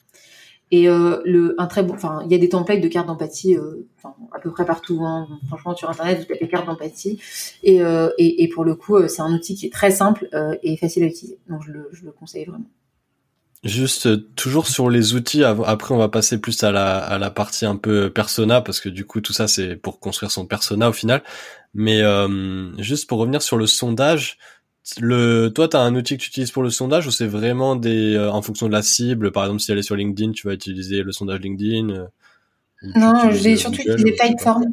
Et euh, le, un très bon, enfin, il y a des templates de cartes d'empathie, euh, à peu près partout. Hein. Franchement, sur internet, vous tapez cartes d'empathie, et, euh, et, et, pour le coup, c'est un outil qui est très simple et facile à utiliser. Donc, je le, je le conseille vraiment. Juste euh, toujours sur les outils. Après, on va passer plus à la à la partie un peu persona parce que du coup tout ça c'est pour construire son persona au final. Mais euh, juste pour revenir sur le sondage, le toi t'as un outil que tu utilises pour le sondage ou c'est vraiment des euh, en fonction de la cible? Par exemple, si elle est sur LinkedIn, tu vas utiliser le sondage LinkedIn. non, j'ai surtout utilisé Typeform.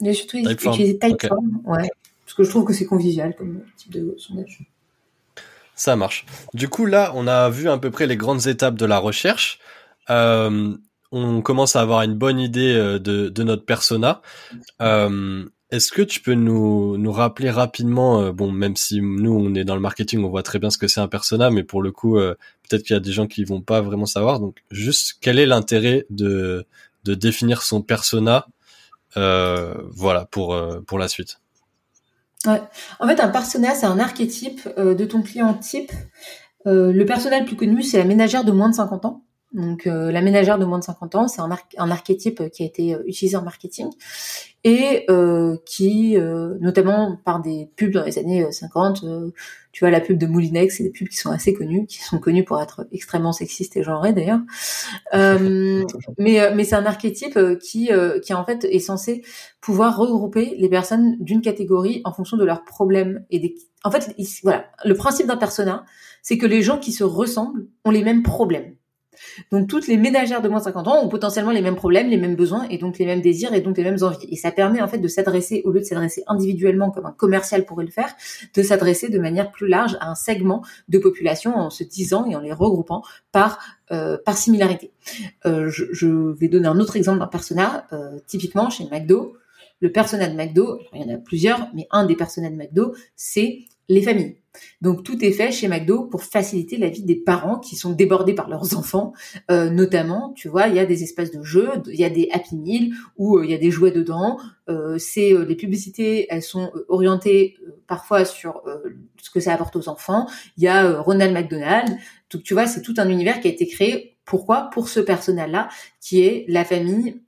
J'ai surtout utilisé Typeform, ouais, parce que je trouve que c'est convivial comme type de sondage. Ça marche. Du coup, là, on a vu à peu près les grandes étapes de la recherche. Euh, on commence à avoir une bonne idée euh, de, notre persona. Euh, Est-ce que tu peux nous, rappeler rapidement, bon, même si nous, on est dans le marketing, on voit très bien ce que c'est un persona, mais pour le coup, peut-être qu'il y a des gens qui vont pas vraiment savoir. Donc, juste, quel est l'intérêt de, de définir son persona, voilà, pour, pour la suite? Ouais. En fait, un persona, c'est un archétype euh, de ton client type. Euh, le persona le plus connu, c'est la ménagère de moins de 50 ans. Donc, euh, la ménagère de moins de 50 ans, c'est un, un, archétype qui a été utilisé en marketing et qui, notamment par des pubs dans les années 50, tu vois la pub de Moulinex, c'est des pubs qui sont assez connues, qui sont connues pour être extrêmement sexistes et genrées d'ailleurs. [LAUGHS] Euh, mais euh, mais c'est un archétype euh, qui qui en fait est censé pouvoir regrouper les personnes d'une catégorie en fonction de leurs problèmes et des. En fait, voilà, le principe d'un persona, c'est que les gens qui se ressemblent ont les mêmes problèmes. Donc toutes les ménagères de moins de 50 ans ont potentiellement les mêmes problèmes, les mêmes besoins et donc les mêmes désirs et donc les mêmes envies. Et ça permet en fait de s'adresser, au lieu de s'adresser individuellement comme un commercial pourrait le faire, de s'adresser de manière plus large à un segment de population en se disant et en les regroupant par euh, similarité. Euh, je, vais donner un autre exemple d'un persona. Euh, typiquement chez McDo, le persona de McDo, il y en a plusieurs, mais un des personnages de McDo, c'est les familles. Donc tout est fait chez McDo pour faciliter la vie des parents qui sont débordés par leurs enfants. Euh, notamment, tu vois, il y a des espaces de jeux, il y a des Happy Meal où euh, il y a des jouets dedans. Euh, c'est les publicités, elles sont orientées parfois sur ce que ça apporte aux enfants. Il y a Ronald McDonald. Donc tu vois, c'est tout un univers qui a été créé. Pourquoi? Pour ce personnel-là, qui est la famille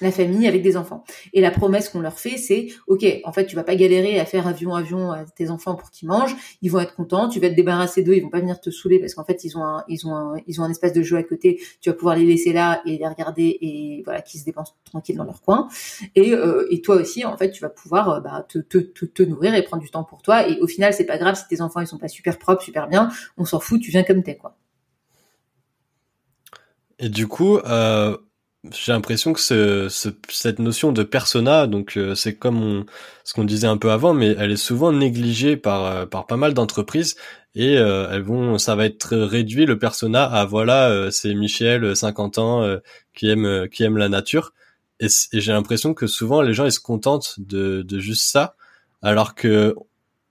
la famille avec des enfants. Et la promesse qu'on leur fait, c'est ok, en fait, tu vas pas galérer à faire avion avion à tes enfants pour qu'ils mangent. Ils vont être contents. Tu vas te débarrasser d'eux. Ils vont pas venir te saouler parce qu'en fait, ils ont un, ils ont un, ils ont un espace de jeu à côté. Tu vas pouvoir les laisser là et les regarder et voilà, qu'ils se dépensent tranquille dans leur coin. Et, euh, et toi aussi, en fait, tu vas pouvoir euh, bah, te, te, te, te, nourrir et prendre du temps pour toi. Et au final, c'est pas grave si tes enfants ils sont pas super propres, super bien. On s'en fout. Tu viens comme t'es quoi. Et du coup, euh, j'ai l'impression que ce, cette notion de persona, donc euh, c'est comme ce qu'on disait un peu avant, mais elle est souvent négligée par euh, par pas mal d'entreprises et euh, elles vont, ça va être réduit le persona à voilà, c'est Michel, 50 ans, qui aime qui aime la nature. Et, et j'ai l'impression que souvent les gens ils se contentent de de juste ça, alors que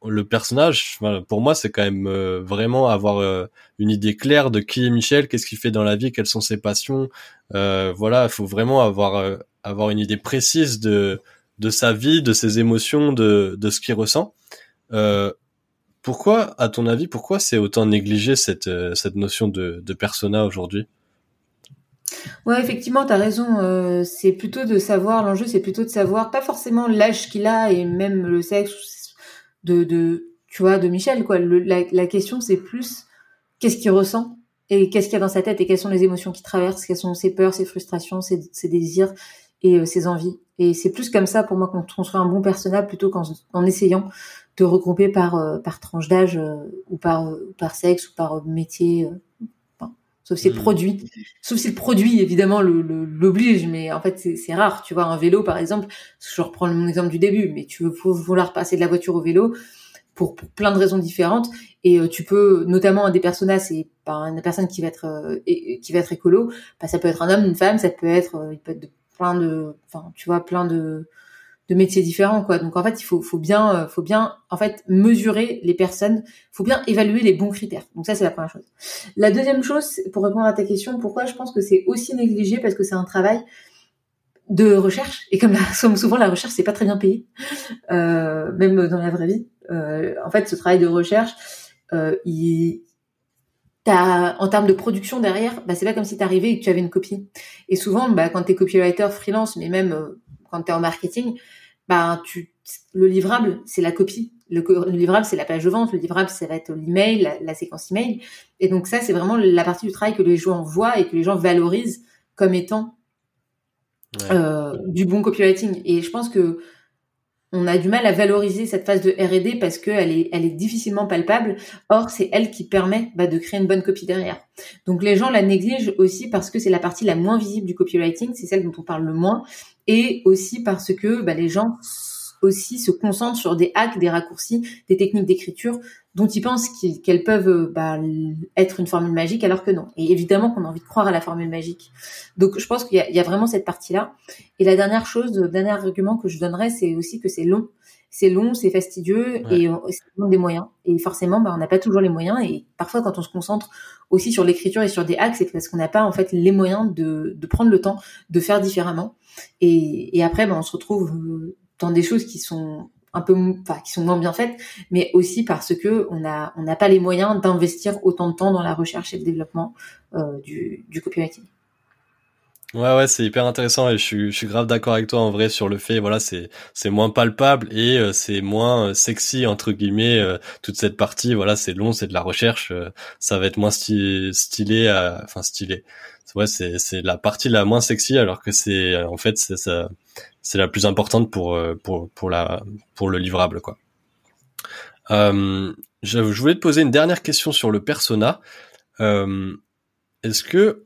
le personnage, pour moi, c'est quand même euh, vraiment avoir euh, une idée claire de qui est Michel, qu'est-ce qu'il fait dans la vie, quelles sont ses passions. Euh, voilà, il faut vraiment avoir avoir une idée précise de de sa vie, de ses émotions, de de ce qu'il ressent. pourquoi, à ton avis, pourquoi c'est autant négligé cette cette notion de de persona aujourd'hui? Ouais, effectivement, tu as raison. Euh, c'est plutôt de savoir, l'enjeu, c'est plutôt de savoir, pas forcément l'âge qu'il a et même le sexe de, de tu vois, de Michel. quoi. la, la, question, c'est plus qu'est-ce qu'il ressent et qu'est-ce qu'il y a dans sa tête et quelles sont les émotions qui traversent, quelles sont ses peurs, ses frustrations, ses, ses désirs et euh, ses envies. Et c'est plus comme ça pour moi qu'on construit un bon personnage plutôt qu'en en essayant de regrouper par euh, par tranche d'âge ou par par sexe ou par métier sauf si le hmm. produit, sauf si le produit évidemment l'oblige, mais en fait c'est rare. Tu vois, un vélo par exemple, je reprends mon exemple du début, mais tu veux vouloir passer de la voiture au vélo pour, plein de raisons différentes, et euh, tu peux, notamment des personnages, c'est pas une personne qui va être euh, qui va être écolo, bah, ça peut être un homme, une femme, ça peut être, euh, il peut être de, plein de, enfin tu vois, plein de de métiers différents quoi. Donc en fait, il faut bien euh, faut bien en fait mesurer les personnes, faut bien évaluer les bons critères. Donc ça c'est la première chose. La deuxième chose pour répondre à ta question, pourquoi je pense que c'est aussi négligé parce que c'est un travail de recherche et [LAUGHS] comme, souvent la recherche c'est pas très bien payé, euh, même dans la vraie vie. Euh, en fait, ce travail de recherche, il en termes de production derrière, bah, c'est pas comme si t'arrivais et que tu avais une copie. Et souvent, bah, quand t'es copywriter freelance, mais même quand t'es en marketing, ben tu le livrable c'est la copie. Le, livrable c'est la page de vente. Le livrable ça va être l'email la, la séquence email. Et donc ça c'est vraiment la partie du travail que les gens voient et que les gens valorisent comme étant euh, du bon copywriting. Et je pense que on a du mal à valoriser cette phase de R&D parce qu'elle est, elle est difficilement palpable. Or, c'est elle qui permet bah, de créer une bonne copie derrière. Donc, les gens la négligent aussi parce que c'est la partie la moins visible du copywriting, c'est celle dont on parle le moins, et aussi parce que bah, les gens aussi se concentrent sur des hacks, des raccourcis, des techniques d'écriture dont ils pensent qu'elles peuvent bah, être une formule magique alors que non. Et évidemment qu'on a envie de croire à la formule magique. Donc je pense qu'il y, y, a vraiment cette partie-là. Et la dernière chose, le dernier argument que je donnerais, c'est aussi que c'est long. C'est long, c'est fastidieux et c'est des moyens. Et forcément, bah, on n'a pas toujours les moyens. Et parfois, quand on se concentre aussi sur l'écriture et sur des hacks, c'est parce qu'on n'a pas en fait les moyens de, de prendre le temps de faire différemment. Et, et après, ben, on se retrouve euh, dans des choses qui sont un peu, enfin, qui sont moins bien faites, mais aussi parce que on a, on n'a pas les moyens d'investir autant de temps dans la recherche et le développement euh, du, du copywriting. Ouais ouais c'est hyper intéressant et je suis je suis grave d'accord avec toi en vrai sur le fait voilà c'est c'est moins palpable et euh, c'est moins sexy entre guillemets toute cette partie voilà c'est long c'est de la recherche ça va être moins stylé enfin stylé ouais, c'est c'est la partie la moins sexy alors que c'est en fait c'est ça c'est la plus importante pour euh, pour pour la pour le livrable quoi. Euh, je, je, voulais te poser une dernière question sur le persona. Euh, est-ce que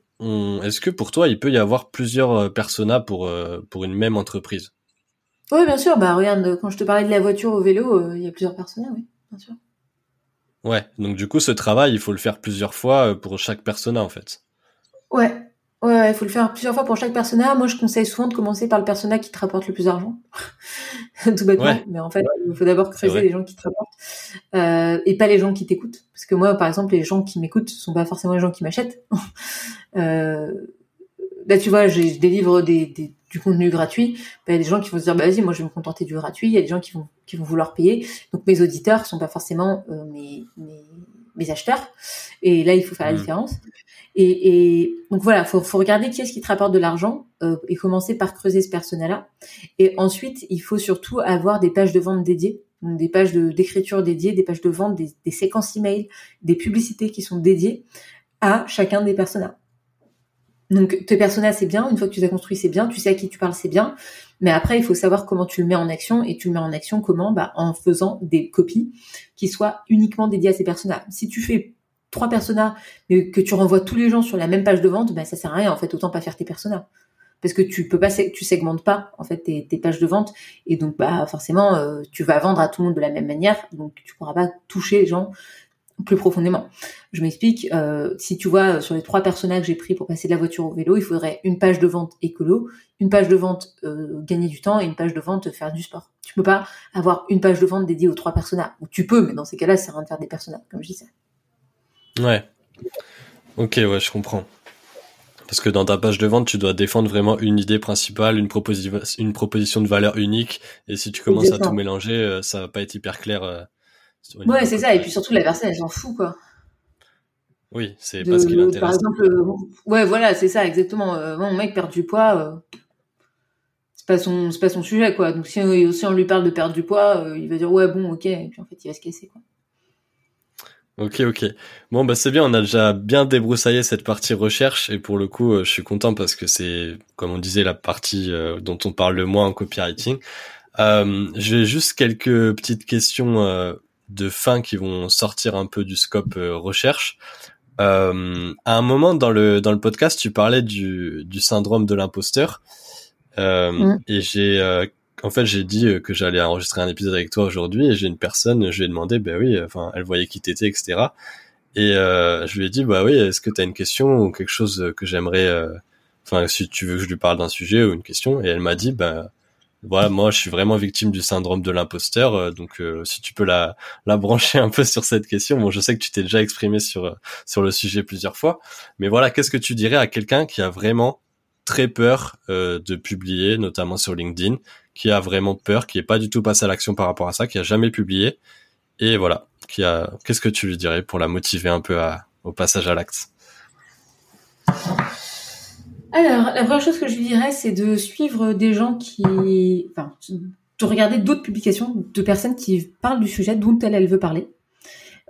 est-ce que pour toi il peut y avoir plusieurs euh, personas pour pour une même entreprise? Oui, bien sûr. Bah regarde, quand je te parlais de la voiture au vélo, il y a plusieurs personas, oui, bien sûr. Ouais, donc du coup ce travail, il faut le faire plusieurs fois pour chaque persona en fait. Ouais, ouais, il faut le faire plusieurs fois pour chaque personnage. Moi, je conseille souvent de commencer par le personnage qui te rapporte le plus d'argent, [LAUGHS] tout bêtement. Mais en fait, il faut d'abord creuser les gens qui te rapportent euh, et pas les gens qui t'écoutent. Parce que moi, par exemple, les gens qui m'écoutent sont pas forcément les gens qui m'achètent. [LAUGHS] euh, là, tu vois, je délivre des, des, du contenu gratuit. Ben, il y a des gens qui vont se dire, bah, vas-y, moi, je vais me contenter du gratuit. Il y a des gens qui vont qui vont vouloir payer. Donc, mes auditeurs sont pas forcément euh, mes, mes mes acheteurs. Et là, il faut faire la mmh. différence. Et, donc voilà, faut, faut regarder qui est-ce qui te rapporte de l'argent euh, et commencer par creuser ce personnel-là. Et ensuite, il faut surtout avoir des pages de vente dédiées, des pages d'écriture dédiées, des pages de vente, des, des séquences email, des publicités qui sont dédiées à chacun des personnages. Donc tes personnages c'est bien, une fois que tu as construits c'est bien, tu sais à qui tu parles c'est bien, mais après il faut savoir comment tu le mets en action et tu le mets en action comment? Bah, en faisant des copies qui soient uniquement dédiées à ces personnages. Si tu fais trois personas, mais que tu renvoies tous les gens sur la même page de vente, ben ça sert à rien en fait. Autant pas faire tes personas parce que tu peux pas, tu segmentes pas en fait tes, pages de vente et donc bah forcément euh, tu vas vendre à tout le monde de la même manière, donc tu pourras pas toucher les gens plus profondément. Je m'explique. Euh, si tu vois sur les trois personnages que j'ai pris pour passer de la voiture au vélo, il faudrait une page de vente écolo, une page de vente euh, gagner du temps et une page de vente faire du sport. Tu peux pas avoir une page de vente dédiée aux trois personnages. Ou tu peux, mais dans ces cas-là, c'est rien de faire des personnages, comme je disais. Ouais. Ok, ouais, je comprends. Parce que dans ta page de vente, tu dois défendre vraiment une idée principale, une, une proposition de valeur unique. Et si tu commences à tout mélanger, euh, ça va pas être hyper clair. Euh, ouais, c'est ça. Et puis surtout, la personne, elle s'en fout, quoi. Oui, c'est pas ce qui l'intéresse. Par exemple, ouais, voilà, c'est ça, exactement. mon mec perd du poids, c'est pas son, c'est pas son sujet, quoi. Donc si, si on lui parle de perdre du poids, il va dire ouais, bon, ok, et puis en fait, il va se casser, quoi. Ok, ok. Bon, bah c'est bien, on a déjà bien débroussaillé cette partie recherche et pour le coup, euh, je suis content parce que c'est, comme on disait, la partie euh, dont on parle le moins en copywriting. Euh, J'ai juste quelques petites questions euh, de fin qui vont sortir un peu du scope recherche. à un moment dans le dans le podcast, tu parlais du, du syndrome de l'imposteur mm. et j'ai en fait, j'ai dit euh, que j'allais enregistrer un épisode avec toi aujourd'hui et j'ai une personne, je lui ai demandé, ben oui, enfin, elle voyait qui t'étais, etc. Et euh, je lui ai dit, bah oui, est-ce que tu as une question ou quelque chose que j'aimerais, euh, enfin, si tu veux que je lui parle d'un sujet ou une question? Et elle m'a dit, ben voilà, moi, je suis vraiment victime du syndrome de l'imposteur, donc si tu peux la, la brancher un peu sur cette question. Bon, je sais que tu t'es déjà exprimé sur sur le sujet plusieurs fois, mais voilà, qu'est-ce que tu dirais à quelqu'un qui a vraiment très peur de publier, notamment sur LinkedIn, qui a vraiment peur, qui est pas du tout passé à l'action par rapport à ça, qui a jamais publié, et voilà. Qu'est-ce que tu lui dirais pour la motiver un peu au passage à l'acte? Alors, la première chose que je lui dirais, c'est de suivre des gens qui, enfin, de regarder d'autres publications de personnes qui parlent du sujet dont elle, elle veut parler.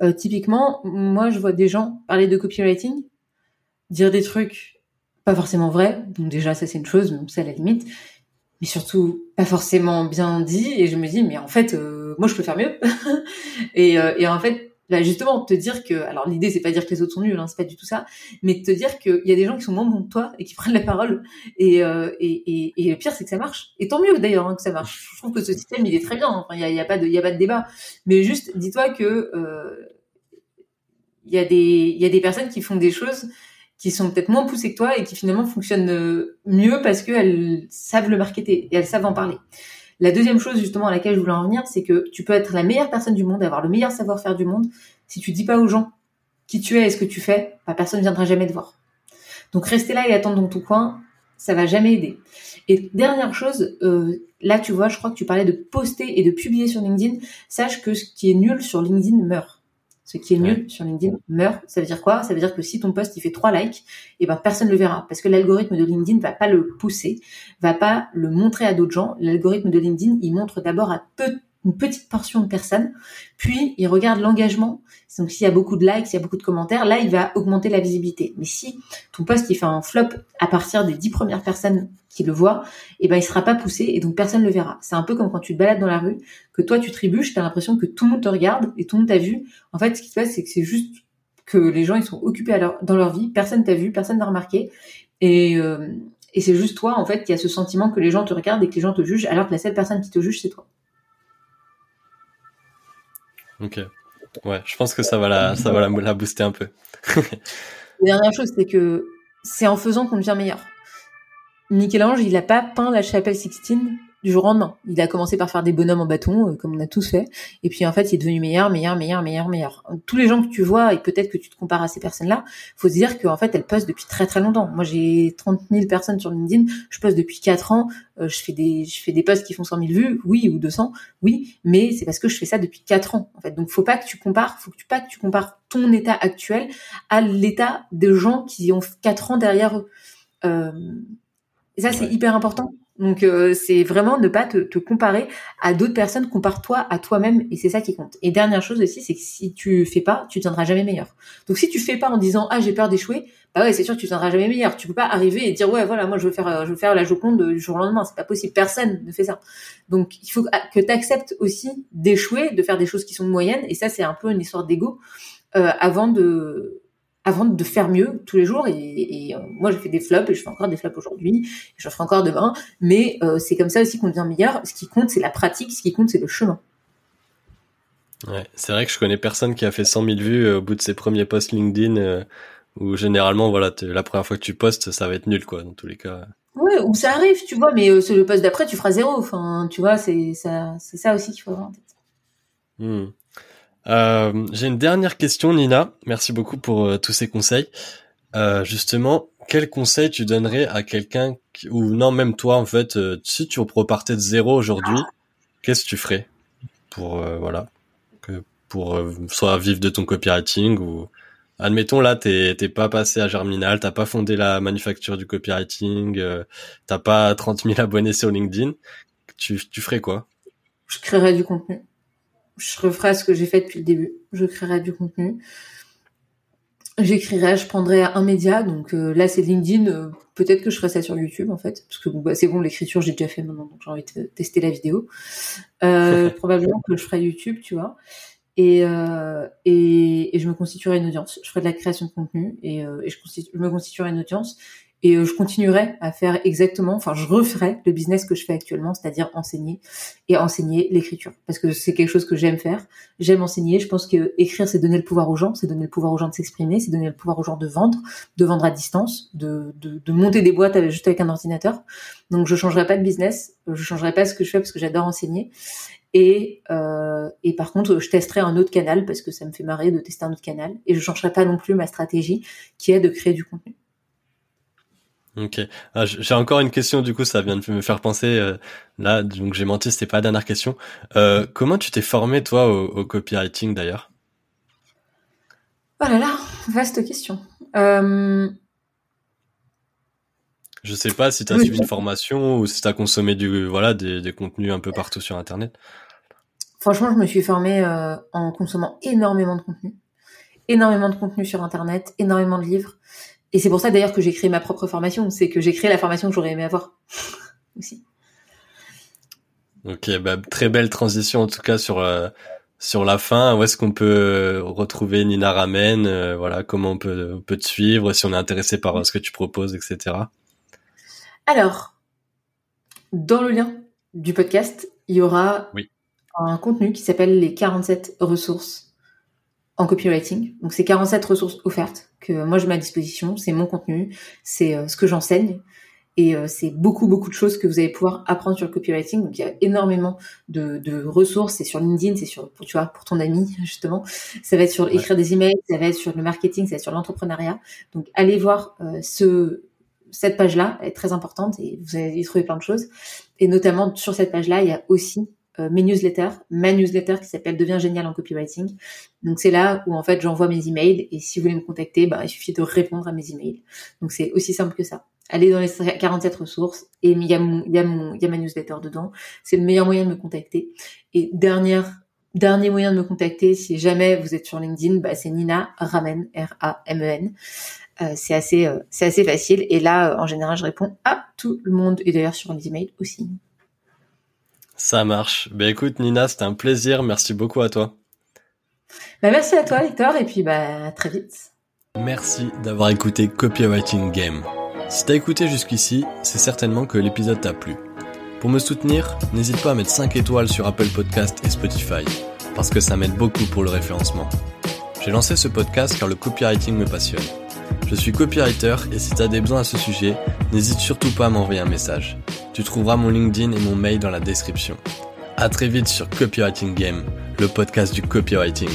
Euh, typiquement, moi, je vois des gens parler de copywriting, dire des trucs pas forcément vrais, donc déjà ça c'est une chose, mais c'est à la limite, mais surtout pas forcément bien dit. Et je me dis, mais en fait, euh, moi, je peux faire mieux. [LAUGHS] et, euh, et en fait, là, justement, te dire que, alors l'idée, c'est pas dire que les autres sont nuls, hein, c'est pas du tout ça, mais te dire qu'il y a des gens qui sont moins bons que toi et qui [LAUGHS] prennent la parole. Et, euh, et, et, et, le pire, c'est que ça marche. Et tant mieux d'ailleurs hein, que ça marche. Je trouve que ce système, il est très bien. Enfin, il y a, y a, pas de, y a pas de débat. Mais juste, dis-toi que il y a des, il y a des personnes qui font des choses qui sont peut-être moins poussées que toi et qui finalement fonctionnent euh, mieux parce qu'elles savent le marketer et elles savent en parler. La deuxième chose justement à laquelle je voulais en venir, c'est que tu peux être la meilleure personne du monde, avoir le meilleur savoir-faire du monde. Si tu dis pas aux gens qui tu es et ce que tu fais, bah, personne ne viendra jamais te voir. Donc rester là et attendre dans ton coin, ça va jamais aider. Et dernière chose, euh, là tu vois, je crois que tu parlais de poster et de publier sur LinkedIn. Sache que ce qui est nul sur LinkedIn meurt ce qui est nul sur LinkedIn meurt. Ça veut dire quoi? Ça veut dire que si ton post il fait trois likes, et eh ben personne le verra parce que l'algorithme de LinkedIn va pas le pousser, va pas le montrer à d'autres gens. L'algorithme de LinkedIn, il montre d'abord à peu une petite portion de personnes, puis il regarde l'engagement. Donc s'il y a beaucoup de likes, s'il y a beaucoup de commentaires, là il va augmenter la visibilité. Mais si ton post il fait un flop à partir des dix premières personnes qui le voient, eh ben il sera pas poussé et donc personne le verra. C'est un peu comme quand tu te balades dans la rue, que toi tu trébuches, tu as l'impression que tout le monde te regarde et tout le monde t'a vu. En fait, ce qui se passe c'est que c'est juste que les gens ils sont occupés dans leur vie, personne t'a vu, personne n'a remarqué et euh, et c'est juste toi en fait qui a ce sentiment que les gens te regardent et que les gens te jugent alors que la seule personne qui te juge c'est toi. Ok. Ouais, je pense que ça va la, va la, booster un peu. [LAUGHS] la dernière chose, c'est que c'est en faisant qu'on devient meilleur. Michel-Ange, il a pas peint la chapelle Sixtine du jour au lendemain. Il a commencé par faire des bonhommes en bâton, euh, comme on a tous fait. Et puis en fait, il est devenu meilleur, meilleur, meilleur, meilleur, meilleur. Tous les gens que tu vois, et peut-être que tu te compares à ces personnes-là, faut se dire qu'en fait, elles postent depuis très très longtemps. Moi, j'ai 30 000 personnes sur LinkedIn, je poste depuis 4 ans, euh, je fais des je fais des posts qui font 100 000 vues, oui, ou 200, oui, mais c'est parce que je fais ça depuis 4 ans, en fait. Donc, faut pas que tu compares, faut que tu pas que tu compares ton état actuel à l'état des gens qui ont 4 ans derrière eux. Euh, et ça, c'est hyper important donc euh, c'est vraiment ne pas te, comparer à d'autres personnes, compare-toi à toi-même et c'est ça qui compte. Et dernière chose aussi, c'est que si tu fais pas, tu tiendras jamais meilleur. Donc si tu fais pas en disant ah j'ai peur d'échouer, bah ouais c'est sûr que tu tiendras jamais meilleur. Tu peux pas arriver et dire ouais voilà moi je veux faire je veux faire la Joconde du jour au lendemain, c'est pas possible, personne ne fait ça. Donc il faut que tu acceptes aussi d'échouer, de faire des choses qui sont moyennes et ça c'est un peu une histoire d'ego euh, avant de avant de faire mieux tous les jours. Et, euh, moi, je fais des flops et je fais encore des flops aujourd'hui. Je ferai encore demain. Mais euh, c'est comme ça aussi qu'on devient meilleur. Ce qui compte, c'est la pratique. Ce qui compte, c'est le chemin. Ouais, c'est vrai que je connais personne qui a fait 100 000 vues euh, au bout de ses premiers posts LinkedIn, où généralement, voilà, la première fois que tu postes, ça va être nul, quoi, dans tous les cas. Ouais, ou ça arrive, tu vois, mais c'est le post d'après, tu feras zéro. Enfin, tu vois, c'est ça, c'est ça aussi qu'il faut avoir en tête. Hmm. Euh, j'ai une dernière question, Nina. Merci beaucoup pour euh, tous ces conseils. Euh, justement, quel conseil tu donnerais à quelqu'un ou non même toi en fait, euh, si tu repartais de zéro aujourd'hui, qu'est-ce que tu ferais pour voilà, que, pour soit vivre de ton copywriting ou admettons là, t'es pas passé à Germinal, t'as pas fondé la manufacture du copywriting, t'as pas 30 000 abonnés sur LinkedIn, tu, tu ferais quoi? Je créerais du contenu. Je referais ce que j'ai fait depuis le début. Je créerais du contenu j'écrirais, je prendrais un média, donc euh, là c'est LinkedIn, euh, peut-être que je ferais ça sur YouTube en fait, parce que bah, c'est bon, l'écriture j'ai déjà fait maintenant, donc j'ai envie de tester la vidéo. Euh, [LAUGHS] probablement que je ferais YouTube, tu vois. Et, euh, et, et, je me constituerais une audience. Je ferais de la création de contenu et, et je, je, me constituerais une audience et euh, je continuerai à faire exactement, enfin je referai le business que je fais actuellement, c'est-à-dire enseigner et enseigner l'écriture, parce que c'est quelque chose que j'aime faire. J'aime enseigner. Je pense que écrire, c'est donner le pouvoir aux gens, c'est donner le pouvoir aux gens de s'exprimer, c'est donner le pouvoir aux gens de vendre, de vendre à distance, de, de, de monter des boîtes juste avec un ordinateur. Donc je changerai pas de business, je changerai pas ce que je fais parce que j'adore enseigner. Et, euh, et par contre, je testerai un autre canal parce que ça me fait marrer de tester un autre canal. Et je changerai pas non plus ma stratégie qui est de créer du contenu. Ok. Ah, j'ai encore une question, du coup, ça vient de me faire penser. Euh, là, donc j'ai menti, c'était pas la dernière question. Euh, comment tu t'es formé, toi, au, copywriting, d'ailleurs? Oh là là, vaste question. Euh... Je sais pas si tu as suivi une formation ou si tu as consommé du, voilà, des, des, contenus un peu partout sur Internet. Franchement, je me suis formée euh, en consommant énormément de contenu. Énormément de contenu sur Internet, énormément de livres. Et c'est pour ça d'ailleurs que j'ai créé ma propre formation, c'est que j'ai créé la formation que j'aurais aimé avoir [LAUGHS] aussi. Ok, bah, très belle transition en tout cas sur euh, sur la fin. Où est-ce qu'on peut retrouver Nina Ramen euh, Voilà, comment on peut, on peut te suivre si on est intéressé par euh, ce que tu proposes, etc. Alors, dans le lien du podcast, il y aura un contenu qui s'appelle les 47 ressources en copywriting. Donc c'est 47 ressources offertes que moi je mets à disposition, c'est mon contenu, c'est euh, ce que j'enseigne et euh, c'est beaucoup beaucoup de choses que vous allez pouvoir apprendre sur le copywriting. Donc il y a énormément de, de ressources, c'est sur LinkedIn, c'est sur tu vois pour ton ami [LAUGHS] justement, ça va être sur écrire des emails, ça va être sur le marketing, ça va être sur l'entrepreneuriat. Donc allez voir euh, ce cette page-là, est très importante et vous allez y trouver plein de choses. Et notamment sur cette page-là, il y a aussi euh, mes newsletters, ma newsletter qui s'appelle Deviens génial en copywriting. Donc c'est là où en fait j'envoie mes emails et si vous voulez me contacter, bah, il suffit de répondre à mes emails. Donc c'est aussi simple que ça. Allez dans les 47 ressources et il y a, y, y a ma newsletter dedans. C'est le meilleur moyen de me contacter. Et dernière Dernier moyen de me contacter, si jamais vous êtes sur LinkedIn, bah, c'est Nina Ramen, R-A-M-E-N. Euh, c'est assez, euh, assez facile. Et là, en général, je réponds à tout le monde. Et d'ailleurs, sur les emails aussi. Ça marche. Ben écoute Nina, c'était un plaisir. Merci beaucoup à toi. Bah, merci à toi Victor et puis bah très vite. Merci d'avoir écouté Copywriting Game. Si t'as écouté jusqu'ici, c'est certainement que l'épisode t'a plu. Pour me soutenir, n'hésite pas à mettre 5 étoiles sur Apple Podcast et Spotify, parce que ça m'aide beaucoup pour le référencement. J'ai lancé ce podcast car le copywriting me passionne. Je suis copywriter et si t'as des besoins à ce sujet, n'hésite surtout pas à m'envoyer un message. Tu trouveras mon LinkedIn et mon mail dans la description. À très vite sur Copywriting Game, le podcast du copywriting.